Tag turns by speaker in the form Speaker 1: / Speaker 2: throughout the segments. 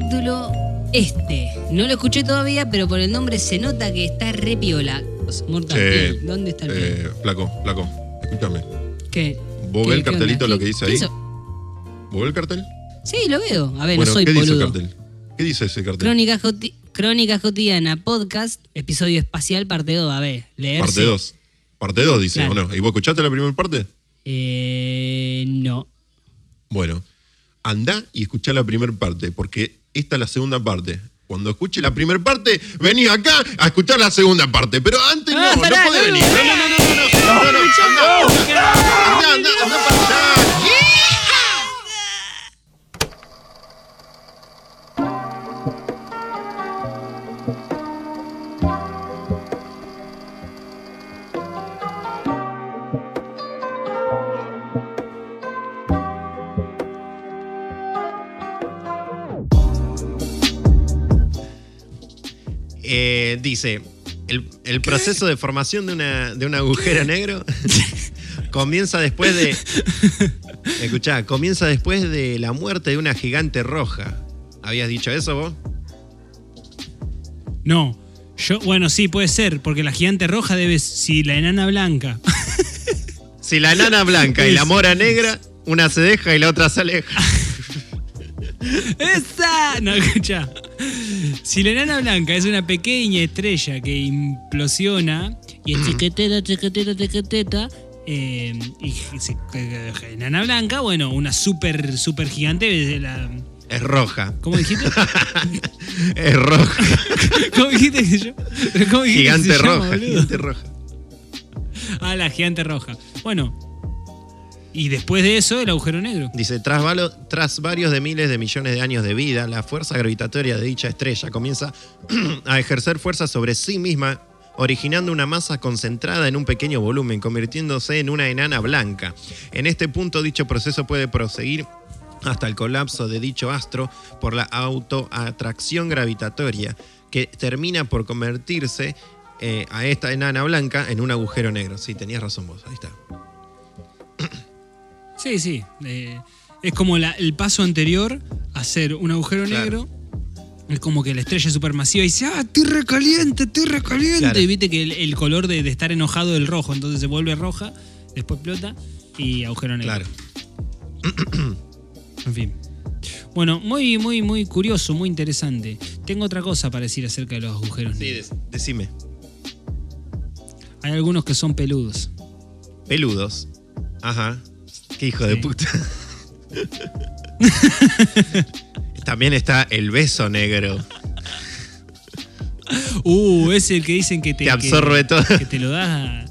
Speaker 1: capítulo este. No lo escuché todavía, pero por el nombre se nota que está re piola. Mortal
Speaker 2: Eh,
Speaker 1: Play, ¿Dónde está el
Speaker 2: Eh,
Speaker 1: play?
Speaker 2: flaco, flaco, escúchame.
Speaker 1: ¿Qué?
Speaker 2: ¿Vos
Speaker 1: ¿Qué-
Speaker 2: ves el cartelito
Speaker 1: onda?
Speaker 2: lo que
Speaker 1: ¿Qué-
Speaker 2: dice ahí?
Speaker 1: hizo?
Speaker 2: ¿Vos ves el cartel?
Speaker 1: Sí, lo veo. A ver,
Speaker 2: bueno,
Speaker 1: no soy
Speaker 2: ¿qué dice el cartel? ¿Qué dice ese cartel?
Speaker 1: Crónica, Joti- Crónica Cotidiana Podcast, episodio espacial, parte 2. A ver, leerse.
Speaker 2: Parte 2. Parte 2 dice,
Speaker 1: Claro.
Speaker 2: ¿o no? ¿Y vos escuchaste la primera parte?
Speaker 1: Eh, no.
Speaker 2: Bueno, anda y escuchá la primera parte, porque esta es la segunda parte. Cuando escuche la primera parte, vení acá a escuchar la segunda parte. Pero antes no,
Speaker 1: Ah,
Speaker 2: no
Speaker 1: pará,
Speaker 2: podés
Speaker 1: no,
Speaker 2: venir. No, no, no, no, no, no, no, no, anda, anda, anda, anda para allá.
Speaker 3: Eh, dice, el, el proceso de formación de, una, de un agujero negro comienza después de... Escuchá, comienza después de la muerte de una gigante roja. ¿Habías dicho eso vos?
Speaker 4: No. Yo, bueno, sí, puede ser, porque la gigante roja debe. Si la enana blanca.
Speaker 3: Si la enana blanca y la mora negra, una se deja y la otra se aleja.
Speaker 4: ¡Esa! No, escucha. Si la enana blanca es una pequeña estrella que implosiona y es chiqueteta, chiqueteta, chiqueteta. eh, y se- enana blanca, bueno, una super, super gigante. la-
Speaker 3: Es roja.
Speaker 4: ¿Cómo dijiste?
Speaker 3: Es roja.
Speaker 4: ¿Cómo dijiste que yo? ¿Cómo dijiste que
Speaker 3: Gigante
Speaker 4: llama,
Speaker 3: roja.
Speaker 4: boludo?
Speaker 3: Gigante roja.
Speaker 4: Ah, la gigante roja. Bueno. Y después de eso, el agujero negro.
Speaker 3: Dice, tras, varios de miles de millones de años de vida, la fuerza gravitatoria de dicha estrella comienza a ejercer fuerza sobre sí misma, originando una masa concentrada en un pequeño volumen, convirtiéndose en una enana blanca. En este punto, dicho proceso puede proseguir hasta el colapso de dicho astro por la autoatracción gravitatoria, que termina por convertirse eh, a esta enana blanca en un agujero negro. Sí, tenías razón vos, ahí está.
Speaker 4: Sí, sí. eh, es como la- el paso anterior a hacer un agujero
Speaker 3: Claro.
Speaker 4: negro. Es como que la estrella es supermasiva y dice, ah, estoy recaliente, estoy recaliente.
Speaker 3: Claro.
Speaker 4: Y viste que el, el color de, de estar enojado del rojo, entonces se vuelve roja, después explota y agujero negro.
Speaker 3: Claro.
Speaker 4: En fin. Bueno, muy, muy, muy curioso, muy interesante. Tengo otra cosa para decir acerca de los agujeros
Speaker 3: Sí,
Speaker 4: negros.
Speaker 3: des- decime.
Speaker 4: Hay algunos que son peludos.
Speaker 3: Peludos. Ajá. Qué hijo de puta. También está el beso negro.
Speaker 4: Uh, es el que dicen que te,
Speaker 3: Te absorbe
Speaker 4: que-
Speaker 3: todo.
Speaker 4: Que te lo da.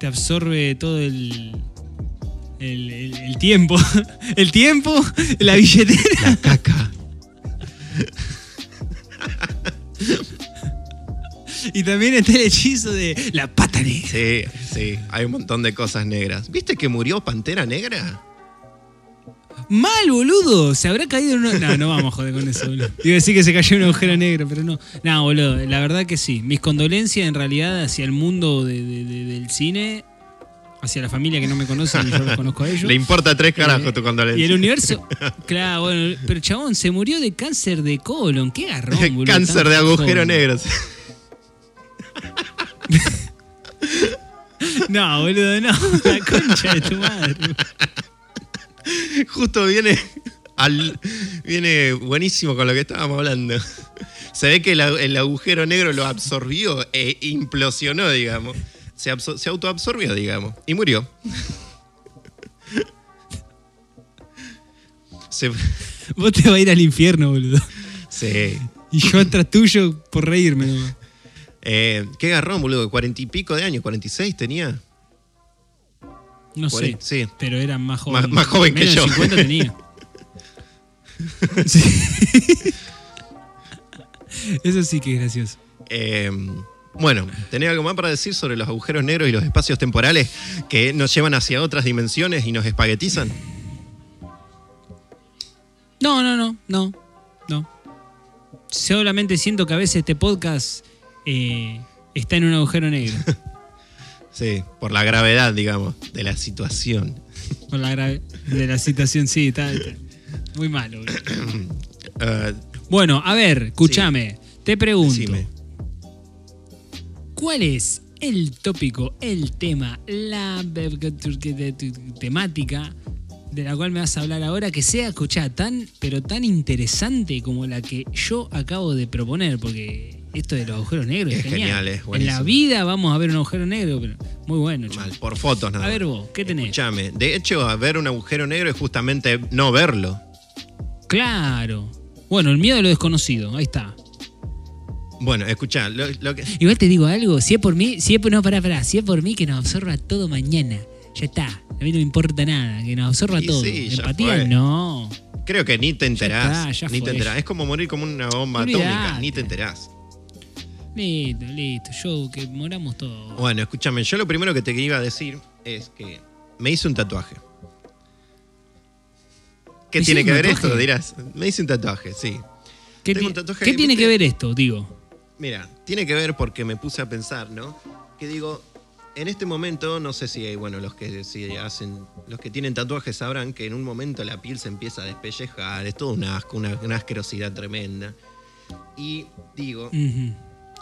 Speaker 4: Te absorbe todo el. El, el- el tiempo. El tiempo, la billetera.
Speaker 3: Caca.
Speaker 4: Y también está el hechizo de la pata negra.
Speaker 3: Sí, sí. Hay un montón de cosas negras. ¿Viste que murió Pantera Negra?
Speaker 4: Mal, boludo. Se habrá caído en una. No, no vamos a joder con eso, boludo. Iba a decir que se cayó en un agujero negro, pero no. No, boludo. La verdad que sí. Mis condolencias en realidad hacia el mundo de- de- de- del cine, hacia la familia que no me conocen y yo los conozco a ellos.
Speaker 3: Le importa tres carajos
Speaker 4: Eh,
Speaker 3: tu condolencia.
Speaker 4: Y el universo. Claro, bueno, pero chabón, se murió de cáncer de colon. Qué garrón, boludo.
Speaker 3: Cáncer de agujero negro.
Speaker 4: No, boludo, no. La concha de tu madre.
Speaker 3: Justo viene al, viene buenísimo con lo que estábamos hablando. Se ve que el, el agujero negro lo absorbió e implosionó, digamos. Se autoabsorbió, digamos. Y murió. Se-
Speaker 4: Vos te vas a ir al infierno, boludo.
Speaker 3: sí.
Speaker 4: Y yo atrás tuyo por reírme nomás.
Speaker 3: Eh, qué garrón, boludo. Cuarenta y pico de años, 46 tenía.
Speaker 4: No sé.
Speaker 3: sí.
Speaker 4: Pero era más joven.
Speaker 3: Más- más joven que
Speaker 4: de
Speaker 3: yo.
Speaker 4: 50 tenía. Sí. Eso sí que es gracioso.
Speaker 3: Eh, bueno, ¿tenés algo más para decir sobre los agujeros negros y los espacios temporales que nos llevan hacia otras dimensiones y nos espaguetizan?
Speaker 4: No, no, no, no, no. Solamente siento que a veces este podcast eh, está en un agujero negro.
Speaker 3: Sí, por la gravedad, digamos, de la situación.
Speaker 4: Por la grave de la situación, sí, está. está. Muy malo.
Speaker 3: Eh,
Speaker 4: Bueno, a ver, escúchame. Te pregunto.
Speaker 3: decime.
Speaker 4: ¿Cuál es el tópico, el tema, la temática de la cual me vas a hablar ahora que sea, escuchá, tan, pero tan interesante como la que yo acabo de proponer? Porque esto de los agujeros negros es,
Speaker 3: Es genial, es
Speaker 4: en la vida vamos a ver un agujero negro, pero muy bueno.
Speaker 3: Mal, por fotos nada
Speaker 4: A ver vos, ¿qué tenés?
Speaker 3: Escúchame, de hecho, a ver un agujero negro es justamente no verlo.
Speaker 4: Claro. Bueno, el miedo a lo desconocido, ahí está.
Speaker 3: Bueno, escuchá, lo, lo que.
Speaker 1: Igual te digo algo, si es por mí, si es por, no, pará, pará, si es por mí que nos absorba todo mañana, ya está. A mí no me importa nada, que nos absorba
Speaker 3: Y
Speaker 1: todo.
Speaker 3: sí, ya
Speaker 1: Empatía
Speaker 3: fue.
Speaker 1: no.
Speaker 3: Creo que ni te enterás.
Speaker 4: está, ya
Speaker 3: ni te enterás. Es como morir como una bomba
Speaker 4: Olvidate.
Speaker 3: atómica, ni te enterás.
Speaker 4: Listo, listo. Yo que moramos todos.
Speaker 3: Bueno, escúchame, yo lo primero que te iba a decir es que me hice un tatuaje. ¿Qué
Speaker 4: ¿Te
Speaker 3: tiene que ver
Speaker 4: tatuaje?
Speaker 3: esto? Dirás. Me hice un tatuaje, sí.
Speaker 4: ¿Qué,
Speaker 3: tengo
Speaker 4: ti-
Speaker 3: un tatuaje
Speaker 4: ¿qué
Speaker 3: que,
Speaker 4: tiene que ver esto? Digo.
Speaker 3: Mira, tiene que ver porque me puse a pensar, ¿no? Que digo, en este momento, no sé si, bueno, los que si hacen, los que tienen tatuajes sabrán que en un momento la piel se empieza a despellejar, es todo un asco, una, una asquerosidad tremenda. Y digo,
Speaker 4: Ujú.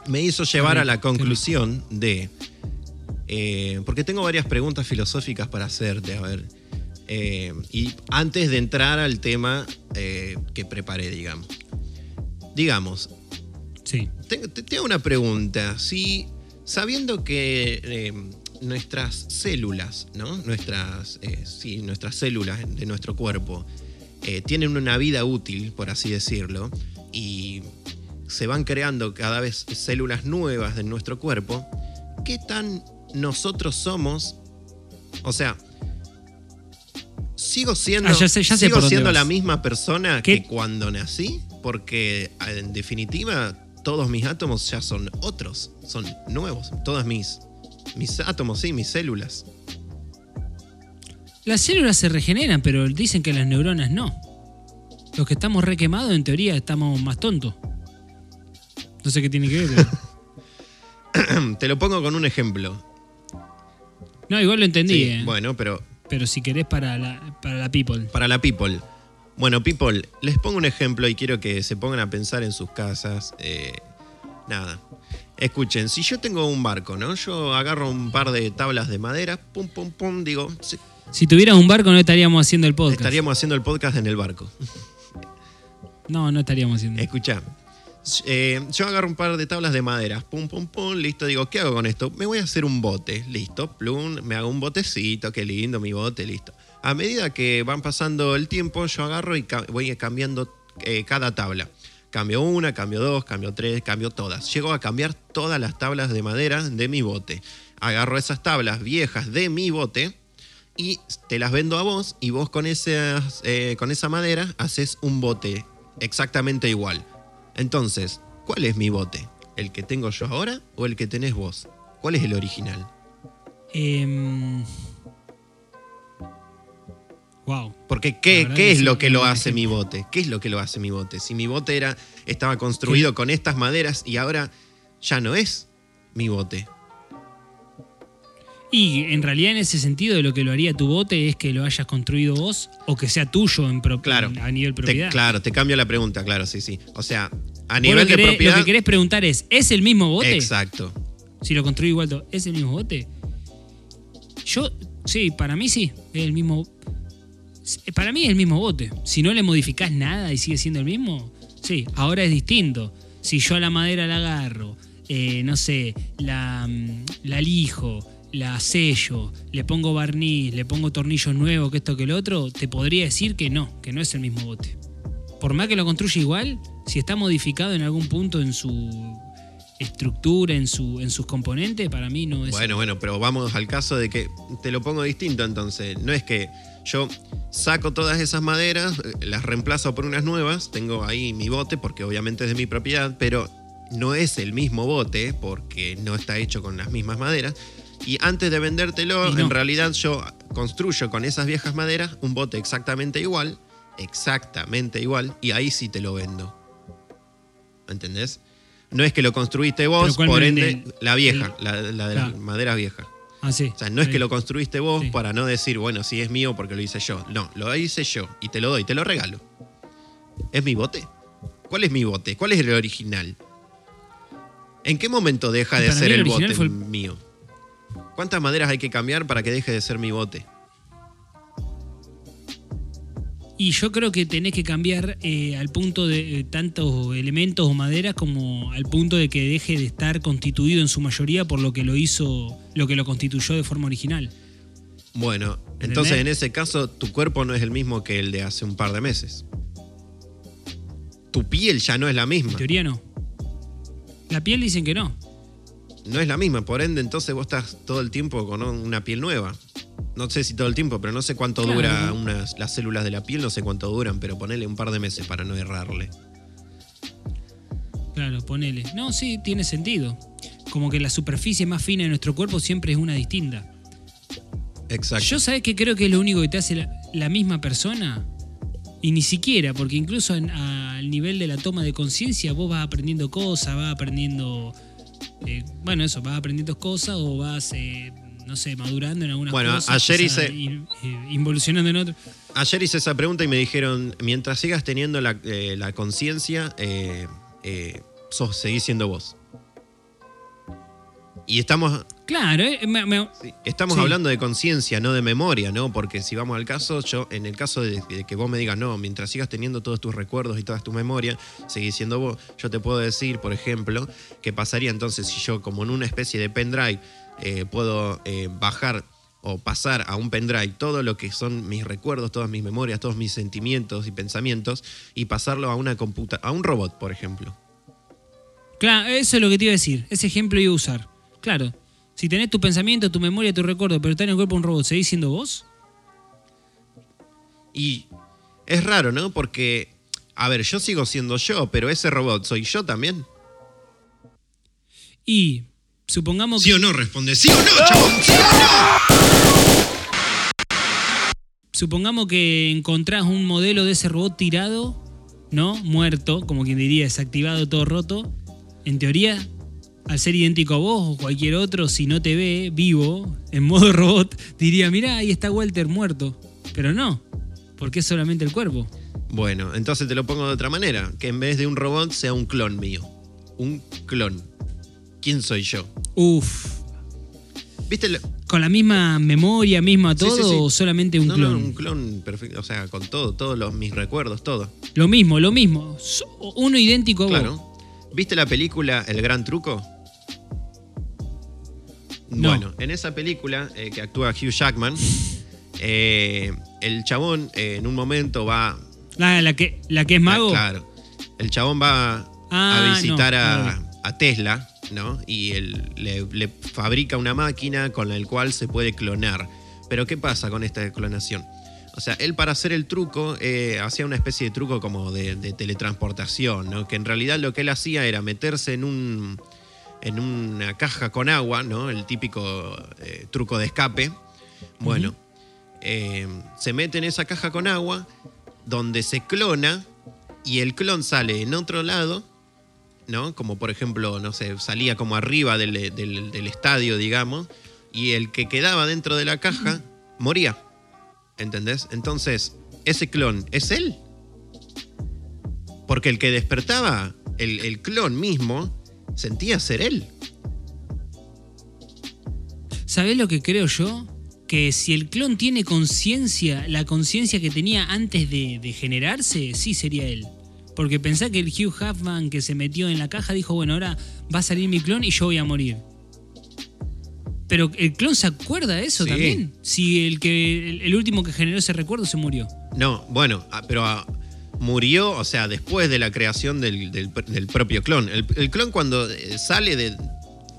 Speaker 3: Me hizo llevar a la conclusión de. eh, porque tengo varias preguntas filosóficas para hacerte, a ver. eh, y antes de entrar al tema eh, que preparé, digamos. Digamos,
Speaker 4: Sí.
Speaker 3: te, te- te hago una pregunta. Si sabiendo que nuestras células, ¿no? Nuestras, sí, nuestras células de nuestro cuerpo tienen una vida útil, por así decirlo, y se van creando cada vez células nuevas de nuestro cuerpo, ¿qué tan nosotros somos? O sea, sigo siendo,
Speaker 4: Ah, ya sé- ya sé
Speaker 3: sigo siendo la misma persona
Speaker 4: ¿Qué?
Speaker 3: que cuando nací, porque en definitiva todos mis átomos ya son otros, son nuevos, todas mis mis átomos, sí, mis células.
Speaker 4: Las células se regeneran, pero dicen que las neuronas no. Los que estamos requemados, en teoría, estamos más tontos. No sé qué tiene que ver. pero-
Speaker 3: Te lo pongo con un ejemplo.
Speaker 4: No, igual lo entendí,
Speaker 3: Sí,
Speaker 4: eh.
Speaker 3: Bueno, pero
Speaker 4: Pero si querés para la, para la people.
Speaker 3: para la people. Bueno, people, les pongo un ejemplo y quiero que se pongan a pensar en sus casas. eh, nada. Escuchen, si yo tengo un barco, ¿no? Yo agarro un par de tablas de madera, pum, pum, pum, digo, sí,
Speaker 4: Si tuvieras un barco, no estaríamos haciendo el podcast.
Speaker 3: estaríamos haciendo el podcast en el barco.
Speaker 4: No, no estaríamos haciendo.
Speaker 3: Escucha, eh, yo agarro un par de tablas de madera, pum, pum, pum, listo, digo, ¿qué hago con esto? Me voy a hacer un bote, listo, plum, me hago un botecito, qué lindo mi bote, listo. A medida que van pasando el tiempo, yo agarro y voy cambiando eh, cada tabla. Cambio una, cambio dos, cambio tres, cambio todas. Llego a cambiar todas las tablas de madera de mi bote. Agarro esas tablas viejas de mi bote y te las vendo a vos y vos con, esas, eh, con esa madera haces un bote exactamente igual. Entonces, ¿cuál es mi bote? ¿El que tengo yo ahora o el que tenés vos? ¿Cuál es el original?
Speaker 4: Em, wow.
Speaker 3: Porque ¿qué, qué es lo que lo hace mi bote? ¿Qué es lo que lo hace mi bote? Si mi bote era, estaba construido con estas maderas y ahora ya no es mi bote.
Speaker 4: Y en realidad, en ese sentido, lo que lo haría tu bote es que lo hayas construido vos o que sea tuyo en pro-
Speaker 3: Claro.
Speaker 4: a nivel
Speaker 3: Te-
Speaker 4: propiedad.
Speaker 3: claro, te cambio la pregunta, claro, sí, sí. O sea, a nivel
Speaker 4: lo,
Speaker 3: de propiedad.
Speaker 4: lo que querés preguntar es: ¿es el mismo bote?
Speaker 3: Exacto.
Speaker 4: Si lo construí igual, ¿es el mismo bote? Yo, sí, para mí sí, es el mismo. Para mí es el mismo bote. Si no le modificás nada y sigue siendo el mismo, sí, ahora es distinto. Si yo a la madera la agarro, eh, no sé, la, mm, la lijo, la sello, le pongo barniz, le pongo tornillos nuevos, que esto que lo otro, te podría decir que no, que no es el mismo bote. Por más que lo construya igual, si está modificado en algún punto en su estructura, en, su, en sus componentes, para mí no es.
Speaker 3: Bueno, bueno, pero vamos al caso de que te lo pongo distinto entonces. No es que yo saco todas esas maderas, eh, las reemplazo por unas nuevas, tengo ahí mi bote porque obviamente es de mi propiedad, pero no es el mismo bote porque no está hecho con las mismas maderas. Y antes de vendértelo,
Speaker 4: no.
Speaker 3: en realidad yo construyo con esas viejas maderas un bote exactamente igual, exactamente igual, y ahí sí te lo vendo. ¿Entendés? No es que lo construiste vos,
Speaker 4: Pero ¿cuál
Speaker 3: por ende,
Speaker 4: el-
Speaker 3: la vieja, la, la de las
Speaker 4: Claro.
Speaker 3: maderas viejas.
Speaker 4: Ah, sí.
Speaker 3: O sea, no es que lo construiste vos
Speaker 4: Sí.
Speaker 3: para no decir, bueno, sí es mío porque lo hice yo. No, lo hice yo y te lo doy, te lo regalo. ¿Es mi bote? ¿Cuál es mi bote? ¿Cuál es el original? ¿En qué momento deja de ser
Speaker 4: el
Speaker 3: bote
Speaker 4: fue
Speaker 3: mío? ¿Cuántas maderas hay que cambiar para que deje de ser mi bote?
Speaker 4: Y yo creo que tenés que cambiar eh, al punto de eh, tantos elementos o maderas como al punto de que deje de estar constituido en su mayoría por lo que lo hizo, lo que lo constituyó de forma original.
Speaker 3: Bueno, entonces en ese caso tu cuerpo no es el mismo que el de hace un par de meses. Tu piel ya no es la misma.
Speaker 4: En teoría no. La piel dicen que no.
Speaker 3: No es la misma, por ende entonces vos estás todo el tiempo con una piel nueva. No sé si todo el tiempo, pero no sé cuánto
Speaker 4: Claro.
Speaker 3: dura unas, las células de la piel, no sé cuánto duran, pero ponele un par de meses para no errarle.
Speaker 4: Claro, ponele. No, sí, tiene sentido. Como que la superficie más fina de nuestro cuerpo siempre es una distinta.
Speaker 3: Exacto.
Speaker 4: Yo sabes que creo que es lo único que te hace la, la misma persona. Y ni siquiera, porque incluso en- al nivel de la toma de conciencia vos vas aprendiendo cosas, vas aprendiendo... eh, bueno, eso, vas aprendiendo cosas o vas, eh, no sé, madurando en algunas
Speaker 3: Bueno,
Speaker 4: cosas.
Speaker 3: ayer hice-
Speaker 4: in- eh, involucionando en otras.
Speaker 3: Ayer hice esa pregunta y me dijeron, mientras sigas teniendo la, la conciencia, sos, seguís siendo vos. Y estamos,
Speaker 4: Claro, eh, me- me-
Speaker 3: Sí, Estamos
Speaker 4: Sí.
Speaker 3: hablando de conciencia, no de memoria, ¿no? Porque si vamos al caso, yo, en el caso de, de que vos me digas, no, mientras sigas teniendo todos tus recuerdos y todas tus memorias, seguís siendo vos, yo te puedo decir, por ejemplo, que pasaría entonces si yo, como en una especie de pendrive, eh, puedo eh, bajar o pasar a un pendrive todo lo que son mis recuerdos, todas mis memorias, todos mis sentimientos y pensamientos, y pasarlo a una computa a un robot, por ejemplo.
Speaker 4: Claro, eso es lo que te iba a decir. Ese ejemplo iba a usar. Claro. Si tenés tu pensamiento, tu memoria, tu recuerdo, pero está en el cuerpo de un robot, ¿seguís siendo vos?
Speaker 3: Y es raro, ¿no? Porque, a ver, yo sigo siendo yo, pero ese robot soy yo también.
Speaker 4: Y supongamos
Speaker 3: ¿Sí
Speaker 4: que,
Speaker 3: o no? Responde sí o no, chabón. ¿Sí o no?
Speaker 4: supongamos que encontrás un modelo de ese robot tirado, ¿no? Muerto, como quien diría, desactivado, todo roto. En teoría, al ser idéntico a vos o cualquier otro, si no te ve vivo, en modo robot, diría, mirá, ahí está Walter muerto. Pero no, porque es solamente el cuerpo.
Speaker 3: Bueno, entonces te lo pongo de otra manera. Que en vez de un robot sea un clon mío. Un clon. ¿Quién soy yo?
Speaker 4: Uf.
Speaker 3: ¿Viste? lo-
Speaker 4: ¿Con la misma memoria, misma todo
Speaker 3: sí, sí.
Speaker 4: o solamente un
Speaker 3: no,
Speaker 4: clon?
Speaker 3: No, un clon perfecto. O sea, con todo, todos los, mis recuerdos, todo.
Speaker 4: Lo mismo, lo mismo. Uno idéntico a vos.
Speaker 3: Claro. ¿Viste la película El Gran Truco?
Speaker 4: No.
Speaker 3: Bueno, en esa película eh, que actúa Hugh Jackman, eh, el chabón eh, en un momento va
Speaker 4: La, la que, la que es mago.
Speaker 3: Ah, Claro. El chabón va
Speaker 4: Ah,
Speaker 3: a visitar
Speaker 4: no,
Speaker 3: a,
Speaker 4: no,
Speaker 3: a Tesla, ¿no? Y él le, le fabrica una máquina con la cual se puede clonar. Pero ¿qué pasa con esta clonación? O sea, él para hacer el truco eh, hacía una especie de truco como de, de teletransportación, ¿no? Que en realidad lo que él hacía era meterse en un en una caja con agua, ¿no? El típico eh, truco de escape. Bueno, eh, se mete en esa caja con agua, donde se clona y el clon sale en otro lado, ¿no? Como por ejemplo, no sé, salía como arriba del, estadio, digamos, y el que quedaba dentro de la caja moría. ¿Entendés? Entonces, ese clon es él. Porque el que despertaba, el clon mismo, sentía ser él.
Speaker 4: ¿Sabés lo que creo yo? Que si el clon tiene conciencia, la conciencia que tenía antes de, de generarse, sí sería él. Porque pensá que el Hugh Huffman que se metió en la caja dijo, bueno, ahora va a salir mi clon y yo voy a morir. Pero el clon se acuerda de eso
Speaker 3: Sí.
Speaker 4: también. Si el que el, último que generó ese recuerdo se murió.
Speaker 3: No, bueno, ah, pero ah, murió, o sea, después de la creación del, del- propio clon. El, clon cuando eh, sale de,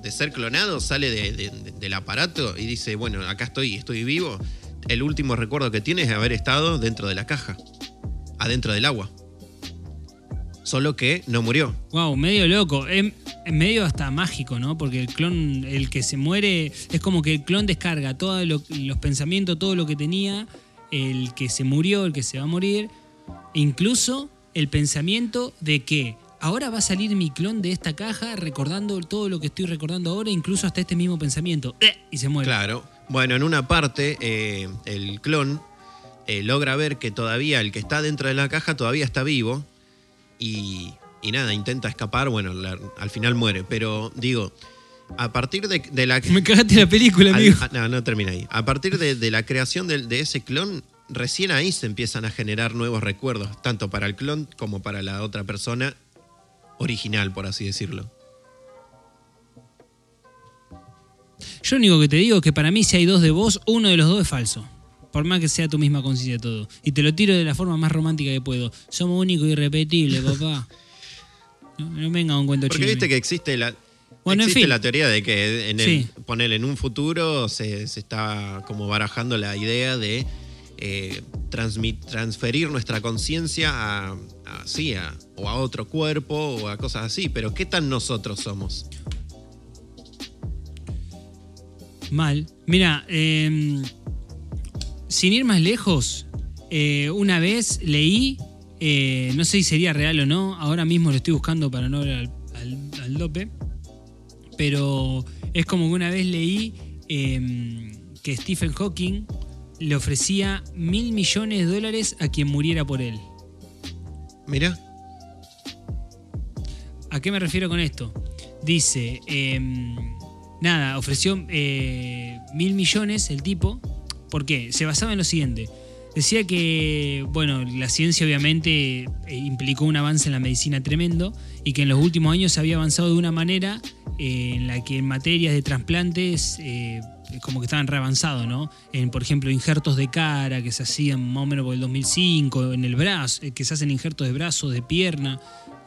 Speaker 3: de ser clonado, sale de- de- de- del aparato y dice, bueno, acá estoy, estoy vivo. El último recuerdo que tiene es haber estado dentro de la caja, adentro del agua. Solo que no murió.
Speaker 4: Wow, medio loco. Medio hasta mágico, ¿no? Porque el clon, el que se muere, es como que el clon descarga todos los pensamientos, todo lo que tenía, el que se murió, el que se va a morir, incluso el pensamiento de que ahora va a salir mi clon de esta caja recordando todo lo que estoy recordando ahora, incluso hasta este mismo pensamiento. ¡Eh! Y se muere.
Speaker 3: Claro. Bueno, en una parte, eh, el clon eh, logra ver que todavía el que está dentro de la caja todavía está vivo y, y nada, intenta escapar, bueno, la- al final muere, pero digo, a partir de, de la...
Speaker 4: Me cagaste la película, amigo.
Speaker 3: a- no, no termina ahí. A partir de, de la creación de, ese clon, recién ahí se empiezan a generar nuevos recuerdos, tanto para el clon como para la otra persona original, por así decirlo.
Speaker 4: Yo lo único que te digo es que para mí si hay dos de vos, uno de los dos es falso. Por más que sea tu misma conciencia de todo. Y te lo tiro de la forma más romántica que puedo. Somos único e irrepetible, papá. No, no venga un cuento
Speaker 3: Porque
Speaker 4: chino.
Speaker 3: viste que existe la,
Speaker 4: Bueno, en
Speaker 3: existe
Speaker 4: fin.
Speaker 3: la teoría de que en el,
Speaker 4: Sí.
Speaker 3: ponele, en un futuro se, se está como barajando la idea de eh, transferir nuestra conciencia a, a- o a otro cuerpo o a cosas así. Pero ¿qué tan nosotros somos?
Speaker 4: Mal. Mira, eh, sin ir más lejos, eh, una vez leí, eh, no sé si sería real o no, ahora mismo lo estoy buscando para no ver al, dope, pero es como que una vez leí eh, que Stephen Hawking le ofrecía mil millones de dólares a quien muriera por él.
Speaker 3: Mira,
Speaker 4: ¿A qué me refiero con esto? Dice, em, nada, ofreció eh, mil millones el tipo. ¿Por qué? Se basaba en lo siguiente. Decía que, bueno, la ciencia obviamente eh, implicó un avance en la medicina tremendo y que en los últimos años se había avanzado de una manera eh, en la que en materias de trasplantes eh, como que estaban reavanzados, ¿no? En, por ejemplo, injertos de cara que se hacían más o menos por el 2005, en el brazo, que se hacen injertos de brazos, de pierna.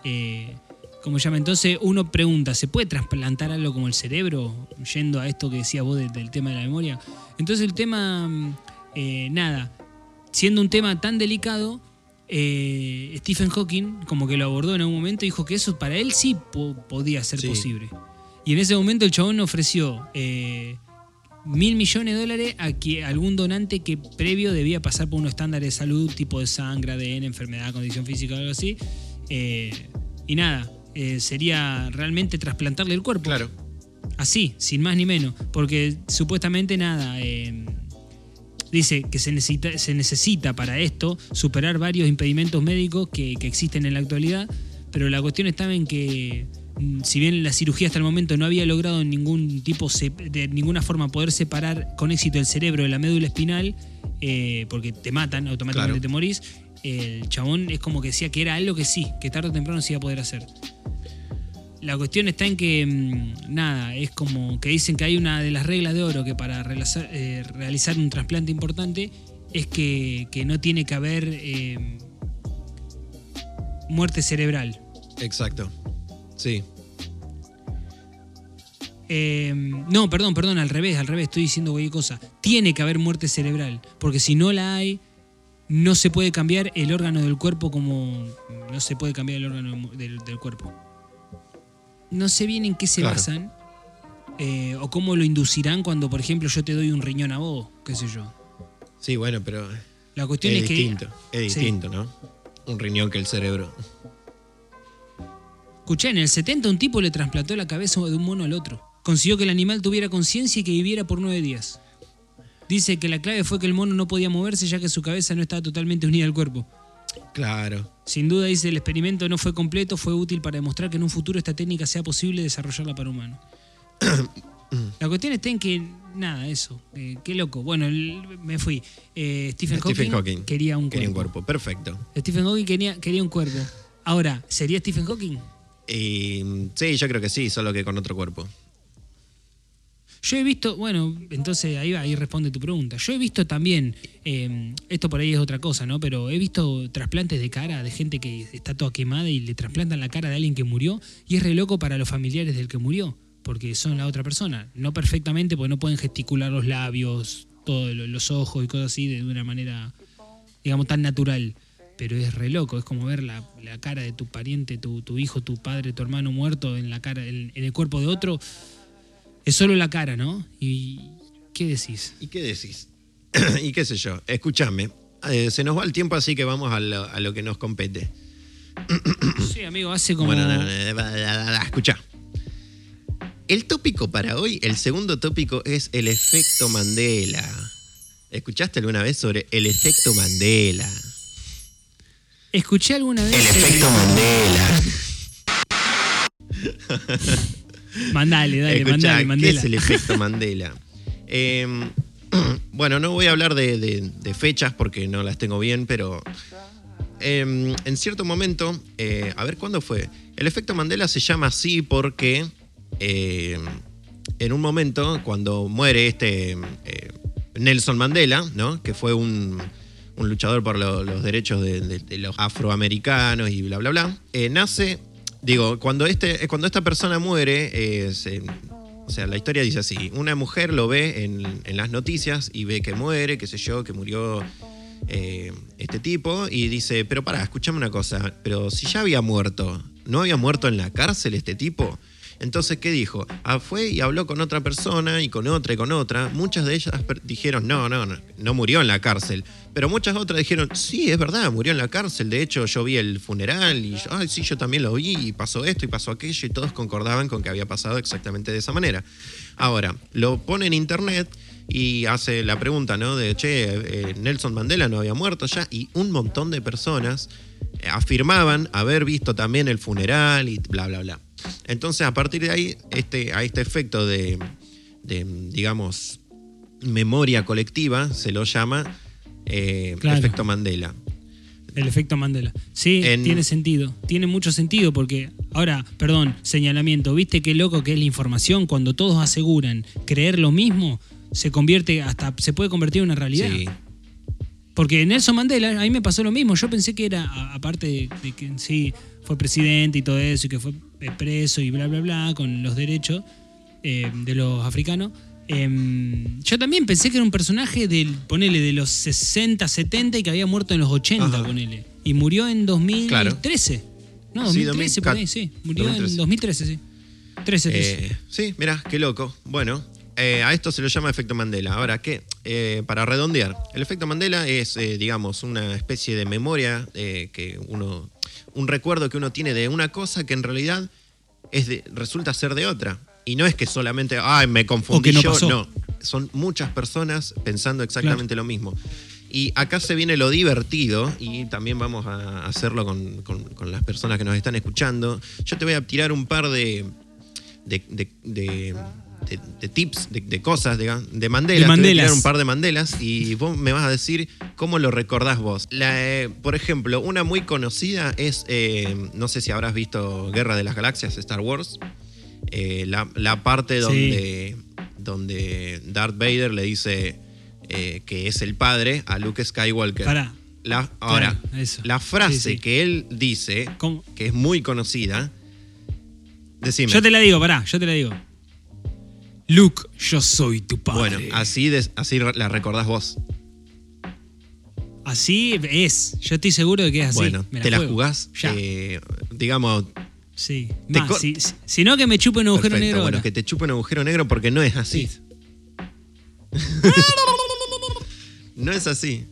Speaker 4: eh, como llama. Entonces uno pregunta, ¿se puede trasplantar algo como el cerebro? Yendo a esto que decías vos de- del tema de la memoria. Entonces el tema, mm, nada, siendo un tema tan delicado, eh, Stephen Hawking como que lo abordó en algún momento y dijo que eso para él sí po- podía ser
Speaker 3: Sí.
Speaker 4: posible. Y en ese momento el chabón ofreció eh, mil millones de dólares a que algún donante que previo debía pasar por unos estándares de salud, tipo de sangre, ADN, enfermedad, condición física o algo así. Eh, y nada, sería realmente trasplantarle el cuerpo.
Speaker 3: claro.
Speaker 4: Así, sin más ni menos. Porque supuestamente nada. Dice que se necesita, se necesita para esto superar varios impedimentos médicos que, que existen en la actualidad. Pero la cuestión está en que, mm, si bien la cirugía hasta el momento no había logrado ningún tipo, de ninguna forma poder separar con éxito el cerebro de la médula espinal, eh, porque te matan, automáticamente
Speaker 3: Claro.
Speaker 4: te morís, el chabón es como que decía que era algo que sí, que tarde o temprano se iba a poder hacer. La cuestión está en que, mm, nada, es como que dicen que hay una de las reglas de oro que para realizar, eh, realizar un trasplante importante es que, que no tiene que haber eh, muerte cerebral.
Speaker 3: Exacto. Sí.
Speaker 4: Eh, no, perdón, perdón, al revés, al revés, estoy diciendo cualquier cosa. Tiene que haber muerte cerebral, porque si no la hay, no se puede cambiar el órgano del cuerpo como no se puede cambiar el órgano del, del cuerpo. No sé bien en qué se
Speaker 3: Claro.
Speaker 4: basan eh, o cómo lo inducirán cuando, por ejemplo, yo te doy un riñón a vos, qué sé yo.
Speaker 3: Sí, bueno, pero
Speaker 4: La cuestión
Speaker 3: es
Speaker 4: es, que
Speaker 3: distinto. Es
Speaker 4: Sí.
Speaker 3: distinto, ¿no? Un riñón que el cerebro.
Speaker 4: Escuché, en el 70 un tipo le trasplantó la cabeza de un mono al otro. Consiguió que el animal tuviera conciencia y que viviera por nueve días. Dice que la clave fue que el mono no podía moverse ya que su cabeza no estaba totalmente unida al cuerpo.
Speaker 3: Claro.
Speaker 4: Sin duda, dice, el experimento no fue completo, fue útil para demostrar que en un futuro esta técnica sea posible desarrollarla para humanos. La cuestión está en que, nada, eso, eh, qué loco. Bueno, el- me fui. Eh, Stephen,
Speaker 3: Stephen
Speaker 4: Hawking,
Speaker 3: Hawking.
Speaker 4: quería un cuerpo.
Speaker 3: Quería un cuerpo. Perfecto.
Speaker 4: Stephen Hawking quería, quería un cuerpo. Ahora, ¿sería Stephen Hawking?
Speaker 3: Y, sí, yo creo que sí, solo que con otro cuerpo.
Speaker 4: Yo he visto, bueno, entonces ahí, va, ahí responde tu pregunta. Yo he visto también, eh, esto por ahí es otra cosa, ¿no? Pero he visto trasplantes de cara de gente que está toda quemada y le trasplantan la cara de alguien que murió y es re loco para los familiares del que murió, porque son la otra persona. No perfectamente, porque no pueden gesticular los labios, todos los ojos y cosas así de una manera, digamos, tan natural. Pero es re loco, es como ver la, la cara de tu pariente, tu, tu hijo, tu padre, tu hermano muerto en la cara, en- en el cuerpo de otro. Es solo la cara, ¿no? ¿Y qué decís?
Speaker 3: ¿Y qué decís? y qué sé yo. Escúchame. eh, se nos va el tiempo, así que vamos a lo, a lo que nos compete.
Speaker 4: Sí, amigo, hace como...
Speaker 3: Bueno, no, no, no, escuchá. El tópico para hoy, el segundo tópico es el efecto Mandela. ¿Escuchaste alguna vez sobre el efecto Mandela?
Speaker 4: Escuché alguna vez.
Speaker 3: El
Speaker 4: eh,
Speaker 3: efecto Mandela.
Speaker 4: Mandale, dale,
Speaker 3: Escuchá,
Speaker 4: mandale,
Speaker 3: ¿qué es el efecto Mandela? Eh, bueno, no voy a hablar de, de- de fechas porque no las tengo bien, pero eh, en cierto momento, eh, a ver cuándo fue. El efecto Mandela se llama así porque eh, en un momento, cuando muere este Nelson Mandela, ¿no? que fue un, un luchador por lo- los derechos de, de- los afroamericanos y bla, bla, bla, nace, digo, cuando, este, cuando esta persona muere, eh, o sea, la historia dice así, una mujer lo ve en, en las noticias y ve que muere, qué sé yo, que murió eh, este tipo y dice, pero pará, escúchame una cosa, pero si ya había muerto, ¿no había muerto en la cárcel este tipo? Entonces, ¿qué dijo? Ah, fue y habló con otra persona y con otra y con otra. Muchas de ellas dijeron, no, no, no, no murió en la cárcel. Pero muchas otras dijeron, sí, es verdad, murió en la cárcel. De hecho, yo vi el funeral y, sí, yo también lo vi y pasó esto y pasó aquello y todos concordaban con que había pasado exactamente de esa manera. Ahora, lo pone en internet y hace la pregunta, ¿no? De, che, eh, Nelson Mandela no había muerto ya y un montón de personas eh, afirmaban haber visto también el funeral y bla, bla, bla. Entonces, a partir de ahí, este, a este efecto de, de, digamos, memoria colectiva se lo llama eh,
Speaker 4: Claro.
Speaker 3: efecto Mandela.
Speaker 4: El efecto Mandela. Sí,
Speaker 3: En-
Speaker 4: tiene sentido. Tiene mucho sentido porque, ahora, perdón, señalamiento. ¿Viste qué loco que es la información? Cuando todos aseguran creer lo mismo, se convierte, hasta se puede convertir en una realidad.
Speaker 3: Sí.
Speaker 4: Porque Nelson Mandela, a mí me pasó lo mismo. Yo pensé que era, aparte de, de que sí fue presidente y todo eso, y que fue preso y bla, bla, bla, con los derechos eh, de los africanos. em, yo también pensé que era un personaje del, ponele, de los 60, 70 y que había muerto en los 80,
Speaker 3: Ajá.
Speaker 4: ponele. Y murió en 2013. No,
Speaker 3: Sí,
Speaker 4: 2013 por ahí, sí. Murió
Speaker 3: 2013.
Speaker 4: en 2013, sí. 13, 13.
Speaker 3: Eh, sí, mirá, qué loco. Bueno, eh, a esto se lo llama efecto Mandela. Ahora, ¿qué? Eh, para redondear, el efecto Mandela es, eh, digamos, una especie de memoria que uno. un recuerdo que uno tiene de una cosa que en realidad es de- resulta ser de otra. Y no es que solamente, ay, me confundí
Speaker 4: no
Speaker 3: yo.
Speaker 4: pasó.
Speaker 3: No, son muchas personas pensando exactamente lo mismo. Y acá se viene lo divertido, y también vamos a hacerlo con, con- con las personas que nos están escuchando. Yo te voy a tirar un par de, de, de- de- tips, de, de cosas, de, de Mandela.
Speaker 4: De
Speaker 3: Te voy a
Speaker 4: Mandelas.
Speaker 3: tirar un par de Mandelas y vos me vas a decir cómo lo recordás vos. La, eh, por ejemplo, una muy conocida es, eh, no sé si habrás visto Guerra de las Galaxias, Star Wars. Eh, la, la parte
Speaker 4: Sí.
Speaker 3: donde, donde Darth Vader le dice que es el padre a Luke Skywalker.
Speaker 4: Pará.
Speaker 3: La- ahora, la frase
Speaker 4: Sí, sí.
Speaker 3: que él dice,
Speaker 4: ¿Cómo?
Speaker 3: que es muy conocida, decime.
Speaker 4: Yo te la digo, pará, yo te la digo. Luke, yo soy tu padre.
Speaker 3: Bueno, así, de- así la recordás vos.
Speaker 4: Así es. Yo estoy seguro de que es así.
Speaker 3: bueno,
Speaker 4: Me
Speaker 3: te la
Speaker 4: juego.
Speaker 3: jugás,
Speaker 4: Ya.
Speaker 3: eh, digamos,
Speaker 4: sí. Más, si, si- no, que me chupe un agujero
Speaker 3: perfecto,
Speaker 4: negro.
Speaker 3: bueno,
Speaker 4: ahora.
Speaker 3: que te chupe un agujero negro porque no es así.
Speaker 4: Sí.
Speaker 3: No es así.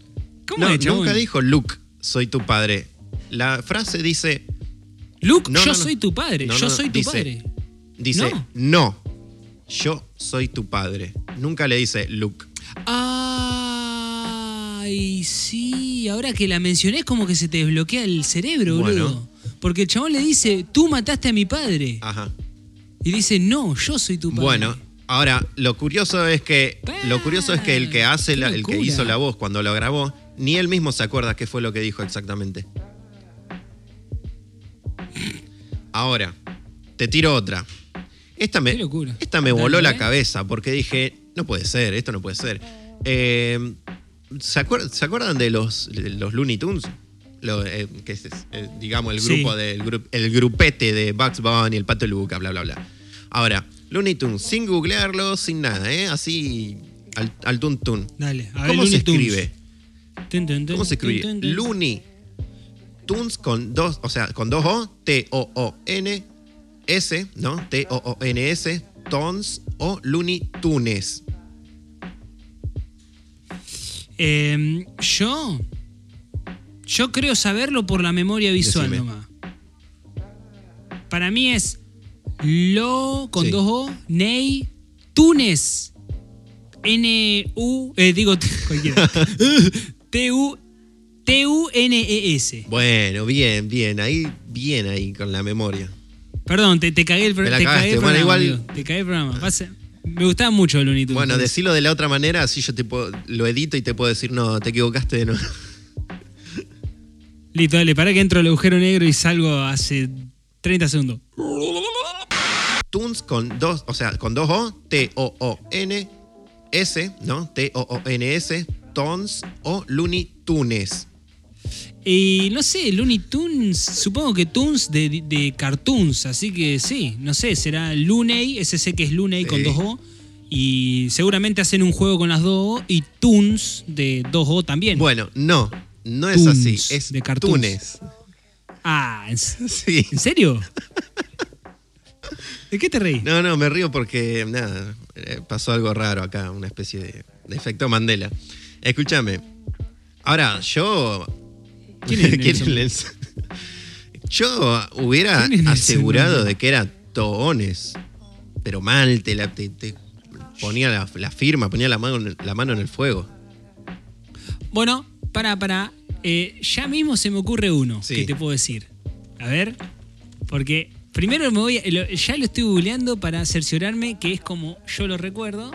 Speaker 4: ¿Cómo
Speaker 3: No,
Speaker 4: chabón?
Speaker 3: nunca dijo Luke, soy tu padre. La frase dice,
Speaker 4: Luke,
Speaker 3: No,
Speaker 4: yo
Speaker 3: no,
Speaker 4: soy tu padre. Yo soy tu
Speaker 3: dice-
Speaker 4: padre.
Speaker 3: dice,
Speaker 4: No.
Speaker 3: Yo soy tu padre. Nunca le dice Luke.
Speaker 4: Ay, sí. Ahora que la mencioné es como que se te desbloquea el cerebro,
Speaker 3: Bueno.
Speaker 4: boludo. Porque el chabón le dice, tú mataste a mi padre.
Speaker 3: Ajá.
Speaker 4: Y dice, no, yo soy tu padre.
Speaker 3: Bueno, ahora lo curioso es que lo curioso es que el que hace la- el que hizo la voz cuando lo grabó, ni él mismo se acuerda qué fue lo que dijo exactamente. Ahora, te tiro otra. Esta me,
Speaker 4: Qué locura.
Speaker 3: esta me voló la
Speaker 4: dale.
Speaker 3: cabeza porque dije, no puede ser, esto no puede ser. Eh, ¿se, acuer- se acuerdan de los, los Looney Tunes? Lo, eh, que es, eh, digamos, el
Speaker 4: Sí.
Speaker 3: grupo del el grupete de Bugs Bunny, el Pato Luca, bla, bla, bla. Ahora, Looney Tunes, sin googlearlo, sin nada, ¿eh? Así al, al tun tun.
Speaker 4: Dale, a ver,
Speaker 3: ¿Cómo se
Speaker 4: Looney Tunes.
Speaker 3: escribe? ¿Cómo se escribe? Looney Tunes con dos, o sea, con dos O, T-O-O-N-S, ¿no? T-O-O-N-S, Tons o Looney Tunes.
Speaker 4: Eh, yo. Yo creo saberlo por la memoria visual
Speaker 3: Decime.
Speaker 4: nomás. Para mí es Lo con
Speaker 3: Sí.
Speaker 4: dos O, Ney, Túnez. N-U. Eh, digo, cualquiera. T-U-N-E-S.
Speaker 3: Bueno, bien, bien. Ahí, bien ahí con la memoria.
Speaker 4: Perdón, te, te cagué el, te cagué el
Speaker 3: Bueno,
Speaker 4: programa.
Speaker 3: igual-
Speaker 4: amigo. Te cagué el programa. Me gustaba mucho Looney Tunes.
Speaker 3: Bueno, decirlo de la otra manera, así yo te puedo, lo edito y te puedo decir, no, te equivocaste de nuevo.
Speaker 4: Listo, dale, para que entro al agujero negro y salgo hace 30 segundos.
Speaker 3: Toons con dos, o sea, con dos O, T-O-O-N, S, ¿no? T-O-O-N-S, Tons o Looney Tunes.
Speaker 4: Y no sé, Looney Tunes, supongo que Tunes de, de cartoons, así que sí, no sé, será Looney, ese sé que es Looney con dos O. Y seguramente hacen un juego con las dos O y Toons de dos O también.
Speaker 3: Bueno, no, no es
Speaker 4: Toons,
Speaker 3: así, es
Speaker 4: de cartoons.
Speaker 3: Tunes.
Speaker 4: Ah, ¿en,
Speaker 3: Sí.
Speaker 4: ¿en serio? ¿De qué te reí?
Speaker 3: No, no, me río porque, nada, eh, pasó algo raro acá, una especie de, de efecto Mandela. Escúchame. Ahora, yo.
Speaker 4: ¿Quién es Nelson?
Speaker 3: Nelson? Yo hubiera
Speaker 4: ¿Quién es Nelson
Speaker 3: asegurado de que era Toones. Pero mal, te, la- te- te ponía la, la firma, ponía la mano, en el- la mano en el fuego.
Speaker 4: Bueno, para, para. eh, ya mismo se me ocurre uno
Speaker 3: Sí.
Speaker 4: que te puedo decir. A ver, porque primero me voy a- ya lo estoy googleando para cerciorarme que es como yo lo recuerdo.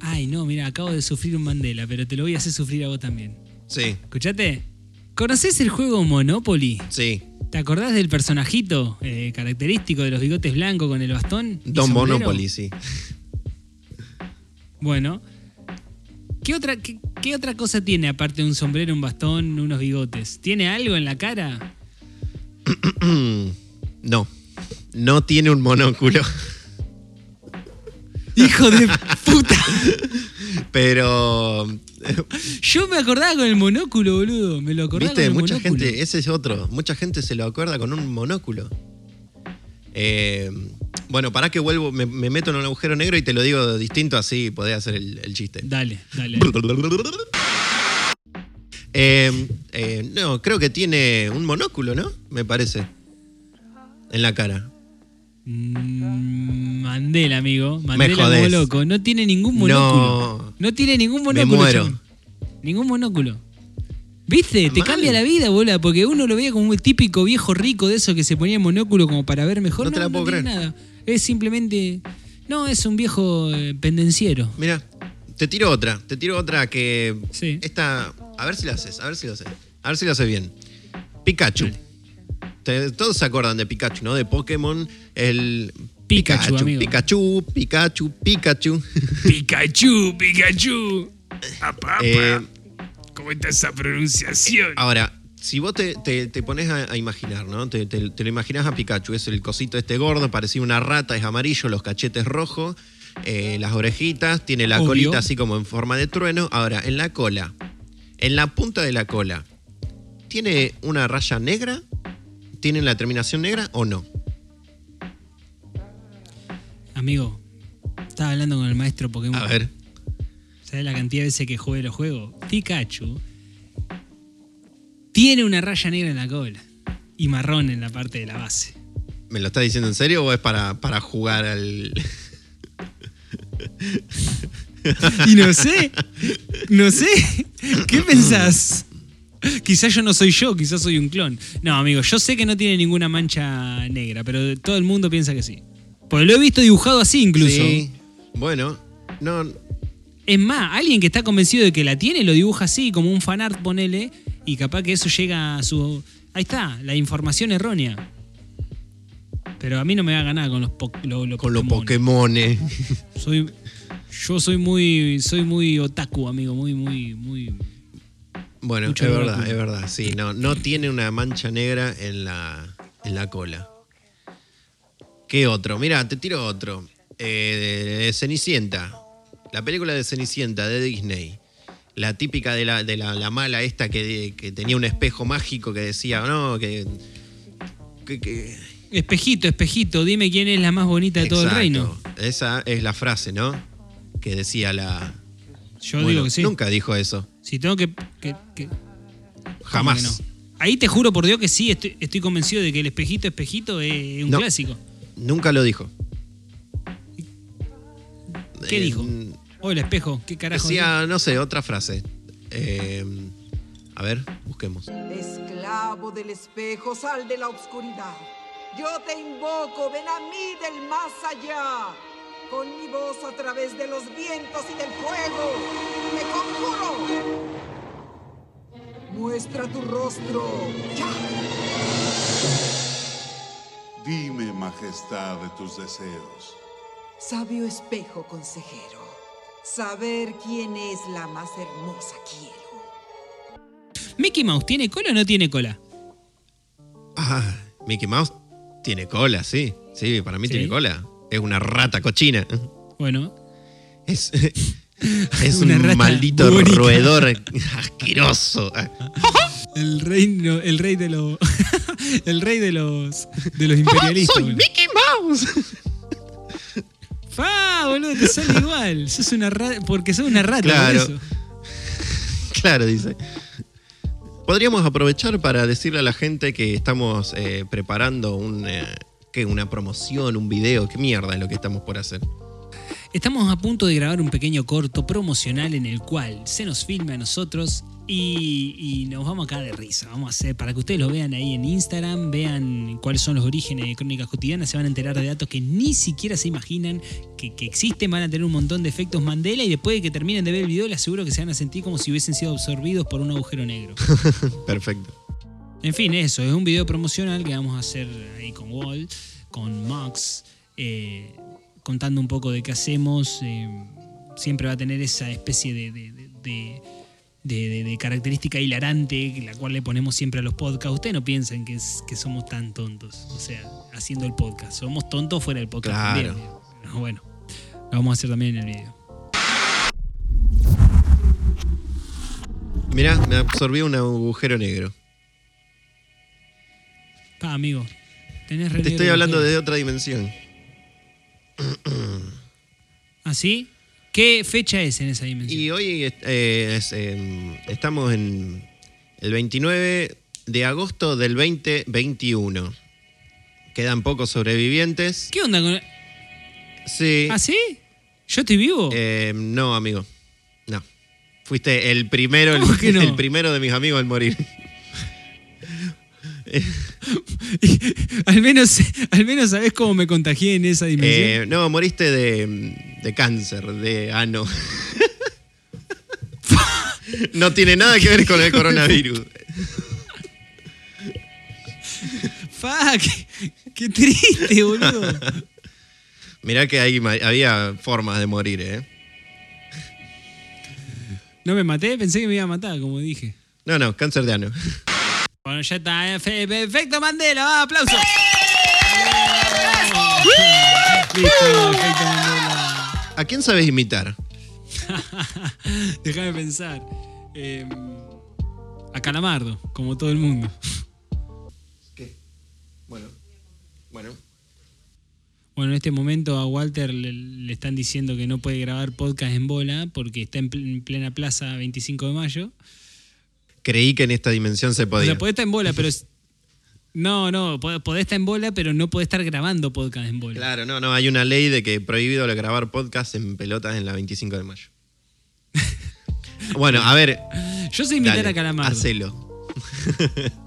Speaker 4: Ay, no, mira, acabo de sufrir un Mandela, pero te lo voy a hacer sufrir a vos también.
Speaker 3: Sí,
Speaker 4: Escuchate. ¿Conoces el juego Monopoly?
Speaker 3: sí.
Speaker 4: ¿Te acordás del personajito eh, característico de los bigotes blancos con el bastón?
Speaker 3: Don? Monopoly, sí.
Speaker 4: Bueno. ¿Qué otra, qué, qué otra cosa tiene aparte de un sombrero, un bastón, unos bigotes? ¿Tiene algo en la cara?
Speaker 3: No, no tiene un monóculo.
Speaker 4: ¡Hijo de puta!
Speaker 3: Pero
Speaker 4: Yo me acordaba con el monóculo, boludo. Me lo acordaba
Speaker 3: Viste,
Speaker 4: con el
Speaker 3: mucha
Speaker 4: monóculo.
Speaker 3: gente, ese es otro, mucha gente se lo acuerda con un monóculo. Eh, bueno, para que vuelvo, me, me meto en un agujero negro y te lo digo distinto, así podés hacer el, el chiste.
Speaker 4: Dale, dale.
Speaker 3: Eh, eh, no, creo que tiene un monóculo, ¿no? Me parece. En la cara.
Speaker 4: Mm, Mandela, amigo. Mandela
Speaker 3: jodés.
Speaker 4: como loco. No tiene ningún monóculo. No, tiene ningún
Speaker 3: Me
Speaker 4: monóculo.
Speaker 3: muero.
Speaker 4: chabón. Ningún monóculo. ¿Viste? Te
Speaker 3: Mal.
Speaker 4: cambia la vida, bola, porque uno lo veía como un típico viejo rico de eso que se ponía monóculo como para ver mejor.
Speaker 3: No te la puedo creer.
Speaker 4: nada. Es simplemente. No, es un viejo eh, pendenciero.
Speaker 3: Mira, te tiro otra, te tiro otra que.
Speaker 4: Sí.
Speaker 3: Esta. A ver si la haces, a ver si lo haces. A ver si lo haces bien. Pikachu. Te- todos se acuerdan de Pikachu, ¿no? De Pokémon. El.
Speaker 4: Pikachu, amigo.
Speaker 3: Pikachu, Pikachu, Pikachu.
Speaker 4: Pikachu, Pikachu. Apa, apa.
Speaker 3: Eh,
Speaker 4: ¿Cómo está esa pronunciación?
Speaker 3: Ahora, si vos te, te- te pones a, a imaginar, ¿no? Te, te- te lo imaginas a Pikachu, es el cosito este gordo, parecía una rata, es amarillo, los cachetes rojos, eh, las orejitas, tiene la
Speaker 4: Obvio.
Speaker 3: colita así como en forma de trueno. Ahora, en la cola, en la punta de la cola, ¿tiene una raya negra? ¿Tiene la terminación negra o no?
Speaker 4: Amigo, estaba hablando con el maestro Pokémon.
Speaker 3: A ver.
Speaker 4: ¿Sabes la cantidad de veces que jugué los juegos? Pikachu tiene una raya negra en la cola y marrón en la parte de la base.
Speaker 3: ¿Me lo estás diciendo en serio o es para, para jugar al.
Speaker 4: Y no sé, no sé, ¿qué pensás? Quizás yo no soy yo, quizás soy un clon. No, amigo, yo sé que no tiene ninguna mancha negra, pero todo el mundo piensa que sí. Porque lo he visto dibujado así incluso.
Speaker 3: Sí. Bueno, no.
Speaker 4: Es más, alguien que está convencido de que la tiene lo dibuja así, como un fanart, ponele, y capaz que eso llega a su. Ahí está, la información errónea. Pero a mí no me va a ganar con los, po- lo- lo
Speaker 3: Con los
Speaker 4: Pokémon.
Speaker 3: Pokémones.
Speaker 4: Soy, yo soy muy, soy muy otaku, amigo, muy, muy, muy.
Speaker 3: Bueno,
Speaker 4: Mucho
Speaker 3: es verdad,
Speaker 4: culo.
Speaker 3: es verdad. Sí, no, no tiene una mancha negra en la, en la cola. ¿Qué otro? Mira, te tiro otro. Eh, de- Cenicienta. La película de Cenicienta de Disney. La típica de la, de la, la mala esta que, que tenía un espejo mágico que decía, no, que. que- que-
Speaker 4: Espejito, espejito, dime quién es la más bonita de todo el reino.
Speaker 3: Esa es la frase, ¿no? Que decía la.
Speaker 4: Yo
Speaker 3: Bueno,
Speaker 4: digo que sí.
Speaker 3: Nunca dijo eso.
Speaker 4: Si tengo que. que- que-
Speaker 3: Jamás.
Speaker 4: ¿cómo que no? Ahí te juro por Dios que sí, estoy, estoy convencido de que el espejito, espejito es un
Speaker 3: No.
Speaker 4: clásico.
Speaker 3: Nunca lo dijo.
Speaker 4: ¿Qué
Speaker 3: Eh,
Speaker 4: dijo? Oh, el espejo, ¿qué carajo?
Speaker 3: Decía, no sé, otra frase. Eh, a ver, busquemos.
Speaker 5: Esclavo del espejo, sal de la oscuridad. Yo te invoco, ven a mí del más allá. Con mi voz a través de los vientos y del fuego, te conjuro. Muestra tu rostro, ya.
Speaker 6: Dime, majestad, de tus deseos.
Speaker 5: Sabio espejo consejero, saber quién es la más hermosa quiero.
Speaker 4: ¿Mickey Mouse tiene cola o no tiene cola?
Speaker 3: Ah, Mickey Mouse tiene cola, sí. Sí, para mí
Speaker 4: ¿Sí?
Speaker 3: tiene cola. Es una rata cochina.
Speaker 4: Bueno,
Speaker 3: Es, es un
Speaker 4: rata
Speaker 3: maldito roedor asqueroso.
Speaker 4: el rey, el rey de los. el rey de los. de los imperialistas.
Speaker 3: ¡Soy
Speaker 4: boludo.
Speaker 3: Mickey Mouse!
Speaker 4: ¡Fa, boludo! Te sale igual. Sos una rata. Porque sos una rata,
Speaker 3: Claro.
Speaker 4: por eso.
Speaker 3: Claro, dice. Podríamos aprovechar para decirle a la gente que estamos eh, preparando un, eh, ¿qué? una promoción, un video. ¿Qué mierda es lo que estamos por hacer?
Speaker 4: Estamos a punto de grabar un pequeño corto promocional en el cual se nos filme a nosotros y, y nos vamos a caer de risa. Vamos a hacer, para que ustedes lo vean ahí en Instagram, vean cuáles son los orígenes de Crónicas Cotidianas, se van a enterar de datos que ni siquiera se imaginan que, que existen, van a tener un montón de efectos Mandela y después de que terminen de ver el video les aseguro que se van a sentir como si hubiesen sido absorbidos por un agujero negro.
Speaker 3: Perfecto.
Speaker 4: En fin, eso, es un video promocional que vamos a hacer ahí con Walt, con Max, eh, contando un poco de qué hacemos. eh, siempre va a tener esa especie de, de- de- de- de- de- de característica hilarante, la cual le ponemos siempre a los podcasts. Ustedes no piensan que, es- que somos tan tontos, o sea, haciendo el podcast. Somos tontos fuera del podcast
Speaker 3: Claro.
Speaker 4: también. Pero bueno, lo vamos a hacer también en el video.
Speaker 3: Mirá, me absorbió un agujero negro.
Speaker 4: Amigo, tenés
Speaker 3: Te estoy hablando
Speaker 4: el
Speaker 3: de otra dimensión.
Speaker 4: ¿Así? ¿Qué fecha es en esa dimensión?
Speaker 3: Y hoy eh, es, eh, estamos en el 29 de agosto del 2021. Quedan pocos sobrevivientes.
Speaker 4: ¿Qué onda con.?
Speaker 3: Sí.
Speaker 4: ¿Ah, sí? ¿Yo estoy vivo?
Speaker 3: Eh, no, amigo. No. Fuiste el primero, el primero de mis amigos en morir.
Speaker 4: al, menos, al menos sabés cómo me contagié en esa dimensión.
Speaker 3: Eh, no, moriste de, de cáncer, de ano. no tiene nada que ver con el coronavirus.
Speaker 4: Fa, qué, qué triste, boludo.
Speaker 3: Mirá que ma- había formas de morir, ¿eh?
Speaker 4: No me maté, pensé que me iba a matar, como dije.
Speaker 3: No, no, cáncer de ano.
Speaker 4: Bueno, ya está. eh, fe- Efecto Mandela, aplausos. Listo, efecto Mandela.
Speaker 3: ¿A quién sabes imitar?
Speaker 4: Déjame pensar. Eh, a Calamardo, como todo el mundo.
Speaker 3: ¿Qué? Bueno. Bueno.
Speaker 4: Bueno, en este momento a Walter le, le están diciendo que no puede grabar podcast en bola porque está en plena plaza 25 de mayo.
Speaker 3: Creí que en esta dimensión se
Speaker 4: O
Speaker 3: podía.
Speaker 4: sea, podés estar en bola, pero... es- No, no, pod- podés estar en bola, pero no podés estar grabando podcast en bola.
Speaker 3: Claro, no, no, hay una ley de que prohibido grabar podcast en pelotas en la 25 de mayo. bueno, a ver.
Speaker 4: Yo sé
Speaker 3: dale,
Speaker 4: a Calamardo.
Speaker 3: Hacelo.